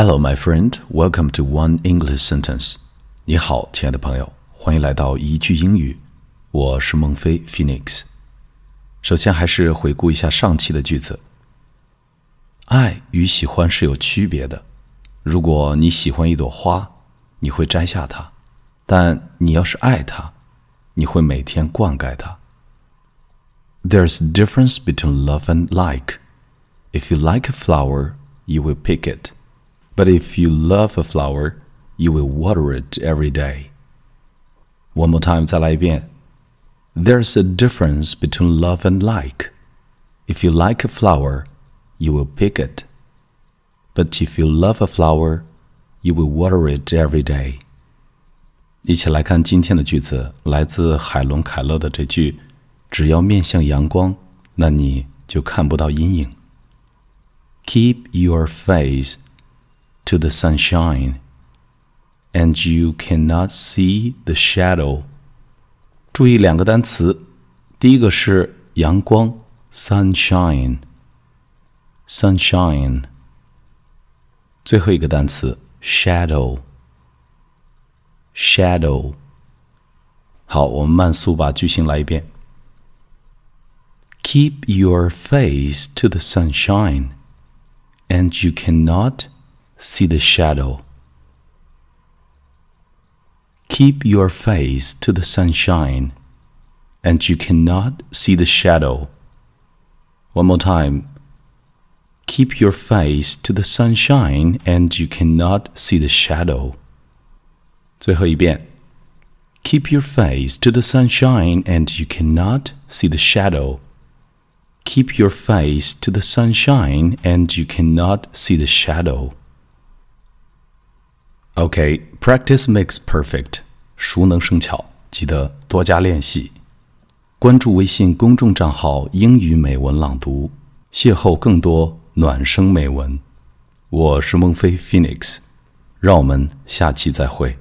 Hello, my friend. Welcome to One English Sentence. 你好，亲爱的朋友，欢迎来到一句英语。我是孟非 Phoenix。首先，还是回顾一下上期的句子。爱与喜欢是有区别的。如果你喜欢一朵花，你会摘下它；但你要是爱它，你会每天灌溉它。There's difference between love and like. If you like a flower, you will pick it. But if you love a flower, you will water it every day. One more time, 再来一遍. There's a difference between love and like. If you like a flower, you will pick it. But if you love a flower, you will water it every day. 一起来看今天的句子，来自海伦·凯勒的这句：“只要面向阳光，那你就看不到阴影。” Keep your face to the sunshine, and you cannot see the shadow. 注意两个单词，第一个是阳光 （sunshine），sunshine。最后一个单词 shadow，shadow。好，我们慢速把句型来一遍。Keep your face to the sunshine, and you cannot see the shadow. Keep your face to the sunshine, and you cannot see the shadow. One more time. Keep your face to the sunshine, and you cannot see the shadow. 最后一遍. Keep your face to the sunshine, and you cannot see the shadow. Keep your face to the sunshine, and you cannot see the shadow. OK, practice makes perfect. 熟能生巧，记得多加练习。关注微信公众账号“英语美文朗读”，邂逅更多暖声美文。我是孟非 Phoenix，让我们下期再会。